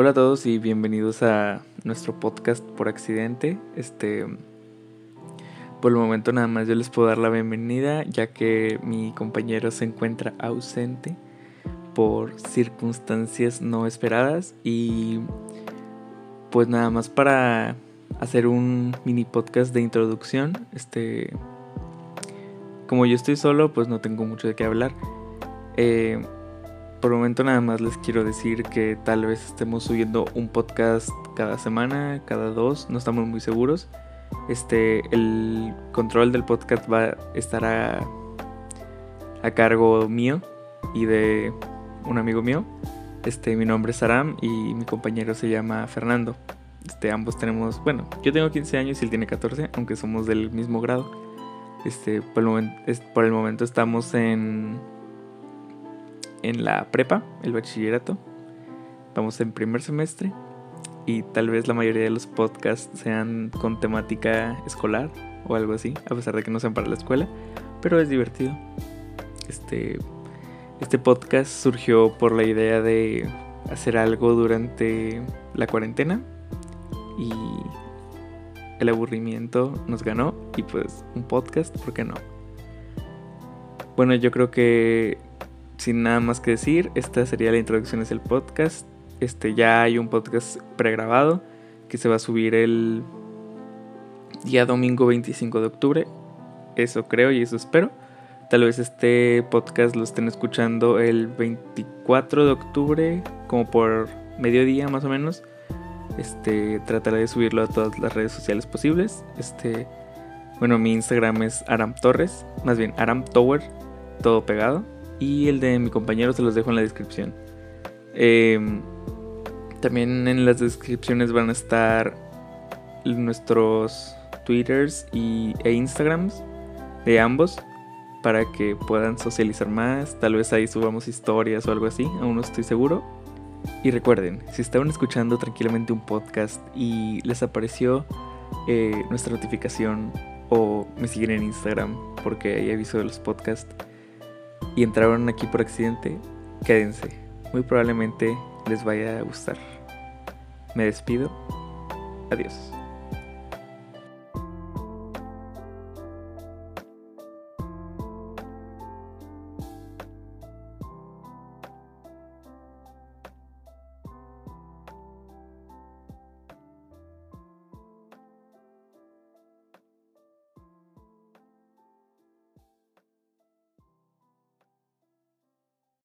Hola a todos y bienvenidos a nuestro podcast por accidente. Este por el momento nada más yo les puedo dar la bienvenida ya que mi compañero se encuentra ausente por circunstancias no esperadas y pues nada más para hacer un mini podcast de introducción. Este como yo estoy solo, pues no tengo mucho de qué hablar. Eh, por el momento nada más les quiero decir que tal vez estemos subiendo un podcast cada semana, cada dos, no estamos muy seguros. Este, el control del podcast va a estar a, cargo mío y de un amigo mío. Este, mi nombre es Aram y mi compañero se llama Fernando. Este, ambos tenemos, bueno, yo tengo 15 años y él tiene 14, aunque somos del mismo grado. Este, por por el momento estamos en en la prepa, el bachillerato. Vamos en primer semestre y tal vez la mayoría de los podcasts sean con temática escolar o algo así, a pesar de que no sean para la escuela, pero es divertido. Este, este podcast surgió por la idea de hacer algo durante la cuarentena y el aburrimiento nos ganó y pues un podcast, ¿por qué no? Bueno, yo creo que sin nada más que decir, esta sería la introducción del podcast. Este ya hay un podcast pregrabado que se va a subir el día domingo 25 de octubre. Eso creo y eso espero. Tal vez este podcast lo estén escuchando el 24 de octubre, como por mediodía más o menos. Este, trataré de subirlo a todas las redes sociales posibles. Este, bueno, mi Instagram es Aram Torres, más bien Aram Tower, todo pegado y el de mi compañero se los dejo en la descripción. Em, también en las descripciones van a estar nuestros twitters y, e instagrams de ambos para que puedan socializar más. Tal vez ahí subamos historias o algo así, aún no estoy seguro. Y recuerden, si estaban escuchando tranquilamente un podcast y les apareció eh, nuestra notificación o me siguen en Instagram porque ahí aviso de los podcasts y entraron aquí por accidente, quédense. Muy probablemente les vaya a gustar. Me despido. Adiós.